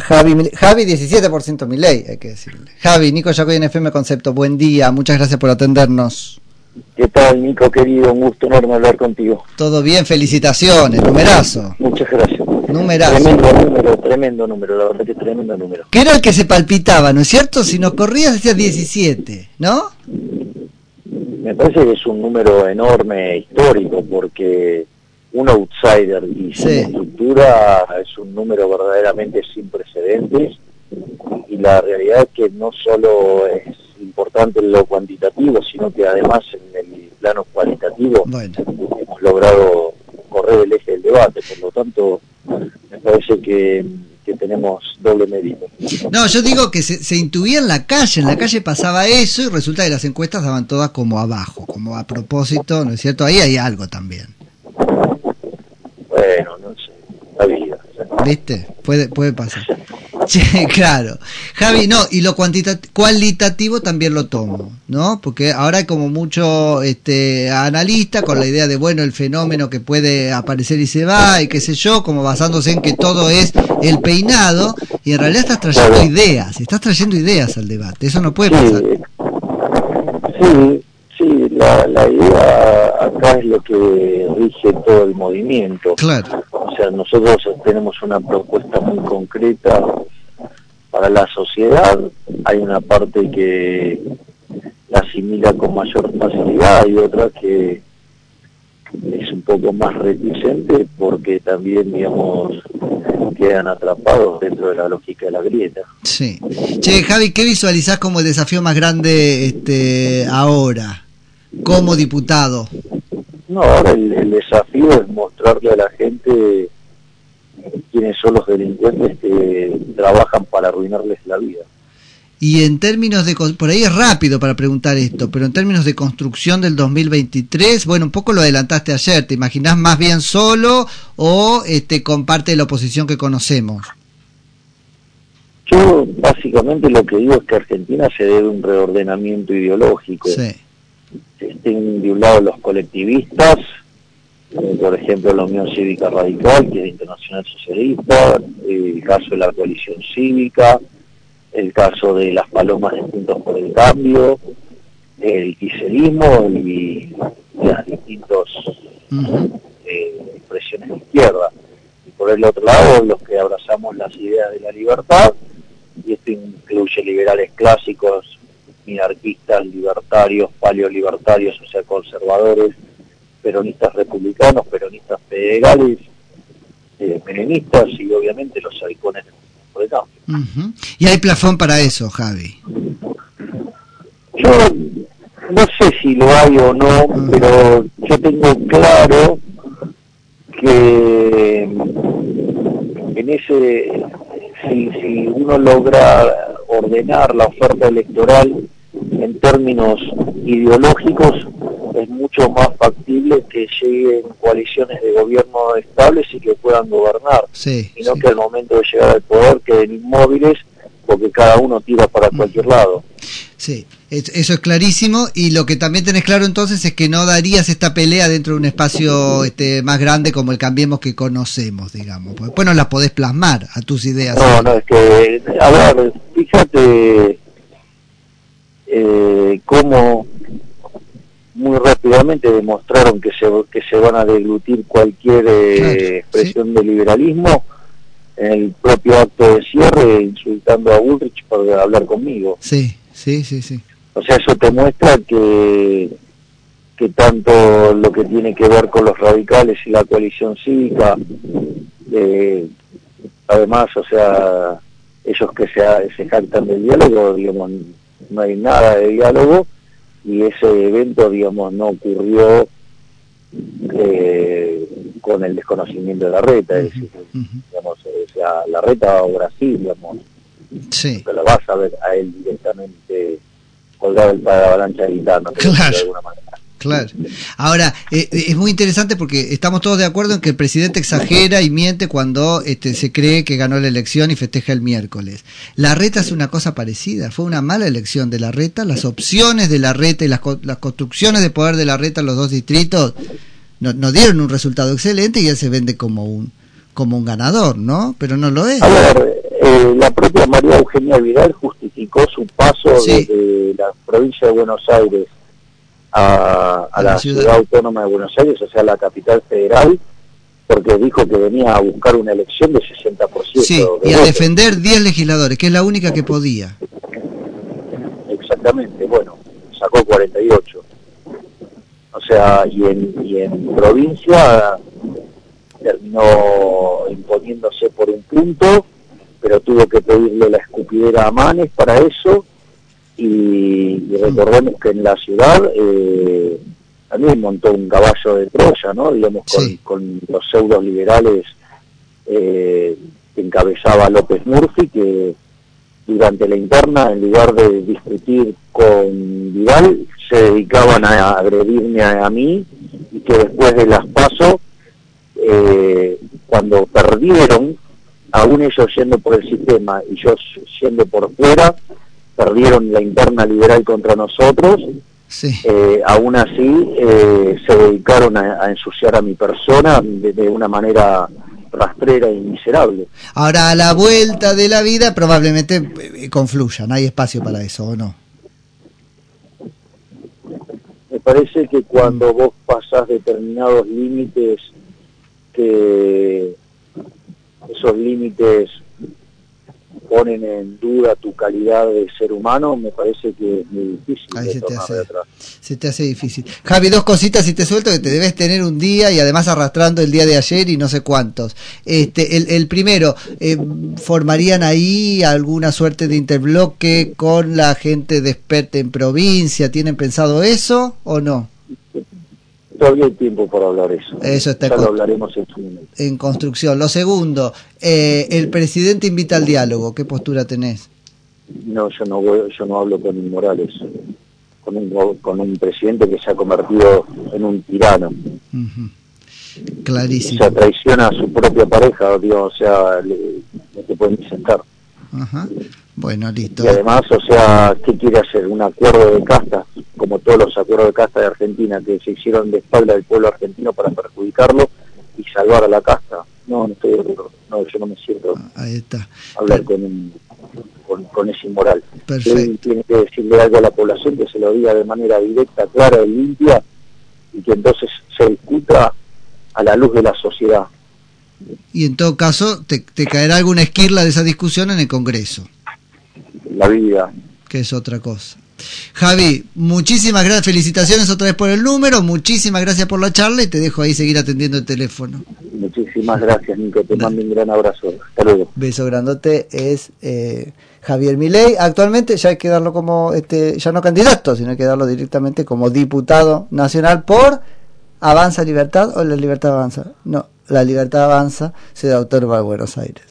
Javi, Javi 17% mi ley, hay que decirle. Javi, Nico Yacoy en FM Concepto, buen día, muchas gracias por atendernos. ¿Qué tal, Nico, querido? Un gusto enorme hablar contigo. Todo bien, felicitaciones, numerazo. Muchas gracias. Numerazo. Tremendo número, tremendo número, la verdad que tremendo número. Que era el que se palpitaba, ¿no es cierto? Si nos corrías decías 17, ¿no? Me parece que es un número enorme, histórico, porque un outsider y sin estructura es un número verdaderamente sin precedentes y la realidad es que no solo es importante en lo cuantitativo, sino que además en el plano cualitativo hemos logrado correr el eje del debate, por lo tanto me parece que, tenemos doble mérito. No, yo digo que se, se, intuía en la calle, en la calle pasaba eso y resulta que las encuestas daban todas como abajo, como a propósito, ¿no es cierto? Ahí hay algo también. Bueno, no sé, la vida. ¿Viste? Puede, puede pasar. Sí, claro. Javi, no, y lo cualitativo también lo tomo, ¿no? Porque ahora hay como mucho este, analista con la idea de, bueno, el fenómeno que puede aparecer y se va, y qué sé yo, como basándose en que todo es el peinado, y en realidad estás trayendo ideas, estás trayendo ideas al debate, eso no puede pasar. Sí, sí, la, la idea acá es lo que rige todo el movimiento. Claro. Sea, nosotros tenemos una propuesta muy concreta para la sociedad, hay una parte que la asimila con mayor facilidad y otra que es un poco más reticente porque también, digamos, quedan atrapados dentro de la lógica de la grieta. Sí. Che, Javi, ¿qué visualizás como el desafío más grande este, ahora, como diputado? No, ahora el desafío es mostrarle a la gente quiénes son los delincuentes que trabajan para arruinarles la vida. Y en términos de, por ahí es rápido para preguntar esto, pero en términos de construcción del 2023, bueno, un poco lo adelantaste ayer, ¿te imaginás más bien solo o este, con parte de la oposición que conocemos? Yo básicamente lo que digo es que Argentina se debe un reordenamiento ideológico. Sí. Estén de un lado los colectivistas, eh, por ejemplo la Unión Cívica Radical, que es Internacional Socialista, el caso de la coalición cívica, el caso de las palomas de Puntos por el Cambio, el quiserismo y las distintas eh, expresiones de izquierda. Y por el otro lado, los que abrazamos las ideas de la libertad, y esto incluye liberales clásicos, minarquistas, libertarios, paleolibertarios, o sea, conservadores, peronistas republicanos, peronistas federales, eh, y obviamente los halcones de cambio. ¿Y hay plafón para eso, Javi? Yo no sé si lo hay o no, pero yo tengo claro que en ese, si, si uno logra ordenar la oferta electoral en términos ideológicos, es mucho más factible que lleguen coaliciones de gobierno estables y que puedan gobernar, sí, y no que al momento de llegar al poder queden inmóviles porque cada uno tira para cualquier lado. Sí, eso es clarísimo y lo que también tenés claro entonces es que no darías esta pelea dentro de un espacio este, más grande como el Cambiemos que conocemos, digamos. Después no las podés plasmar a tus ideas. No, no, es que, a ver, fíjate eh, cómo muy rápidamente demostraron que se, que se van a deglutir cualquier eh, expresión de liberalismo en el propio acto de cierre insultando a Ulrich por hablar conmigo. Sí, sí, sí, sí. O sea, eso te muestra que, que tanto lo que tiene que ver con los radicales y la coalición cívica, eh, además, o sea, ellos que se, se jactan del diálogo, digamos, no hay nada de diálogo y ese evento, digamos, no ocurrió eh, con el desconocimiento de la reta, es decir, digamos, o sea, la reta o Brasil, digamos, sí. que lo vas a ver a él directamente colgado el para la avalancha gritando, claro. de alguna manera. Claro. Ahora, eh, eh, es muy interesante porque estamos todos de acuerdo en que el presidente exagera y miente cuando este, se cree que ganó la elección y festeja el miércoles. La reta es una cosa parecida. Fue una mala elección de la reta. Las opciones de la reta y las, las construcciones de poder de la reta en los dos distritos no, no, dieron un resultado excelente y él se vende como un como un ganador, ¿no? Pero no lo es. A ver, María Eugenia Vidal justificó su paso desde la provincia de Buenos Aires a, la, ciudad. autónoma de Buenos Aires, o sea, la capital federal, porque dijo que venía a buscar una elección de 60%. Sí, y a defender 10 legisladores, que es la única que podía. Exactamente, bueno, sacó 48. O sea, y en, y en provincia terminó imponiéndose por un punto, pero tuvo que pedirle la escupidera a Manes para eso, y, recordemos que en la ciudad eh, también montó un caballo de Troya, ¿no? Digamos, con, los pseudos liberales eh, que encabezaba López Murphy, que durante la interna, en lugar de discutir con Vidal, se dedicaban a agredirme a, mí y que después de las pasos, eh, cuando perdieron, aún ellos yendo por el sistema y yo yendo por fuera, perdieron la interna liberal contra nosotros, eh, aún así eh, se dedicaron a, ensuciar a mi persona de, una manera rastrera y miserable. Ahora, a la vuelta de la vida probablemente eh, confluyan, hay espacio para eso, ¿o no? Me parece que cuando vos pasás determinados límites, que esos límites ponen en duda tu calidad de ser humano, me parece que es muy difícil. se, te hace, se te hace difícil. Javi, dos cositas y te suelto que te debes tener un día y además arrastrando el día de ayer y no sé cuántos. Este, el, el primero, eh, ¿formarían ahí alguna suerte de interbloque con la gente de experta en provincia? ¿Tienen pensado eso o no? Todavía hay tiempo para hablar eso. Eso está ya lo hablaremos en su momento. En construcción. Lo segundo, eh, el presidente invita al diálogo. ¿Qué postura tenés? No, yo no yo no hablo con Morales, con un, con un presidente que se ha convertido en un tirano. Clarísimo. O sea, traiciona a su propia pareja, o sea, le, le pueden sentar. Ajá. Bueno, listo. Y además, o sea, ¿qué quiere hacer? ¿Un acuerdo de casta? Como todos los acuerdos de casta de Argentina que se hicieron de espalda del pueblo argentino para perjudicarlo y salvar a la casta. No, no estoy de acuerdo. No, yo no me siento ah, Ahí está. hablar con, un, con, ese inmoral. Perfecto. tiene que decirle algo a la población que se lo diga de manera directa, clara y limpia y que entonces se discuta a la luz de la sociedad. Y en todo caso, te, te caerá alguna esquirla de esa discusión en el Congreso la vida. Que es otra cosa. Javi, muchísimas gracias, felicitaciones otra vez por el número, muchísimas gracias por la charla y te dejo ahí seguir atendiendo el teléfono. Muchísimas gracias, Nico, te mando un gran abrazo. Hasta luego. Beso grandote, es eh, Javier Milei. Actualmente ya hay que darlo como, este, ya no candidato, sino hay que darlo directamente como diputado nacional por Avanza Libertad o la Libertad Avanza. No, la Libertad Avanza se da autor a Buenos Aires.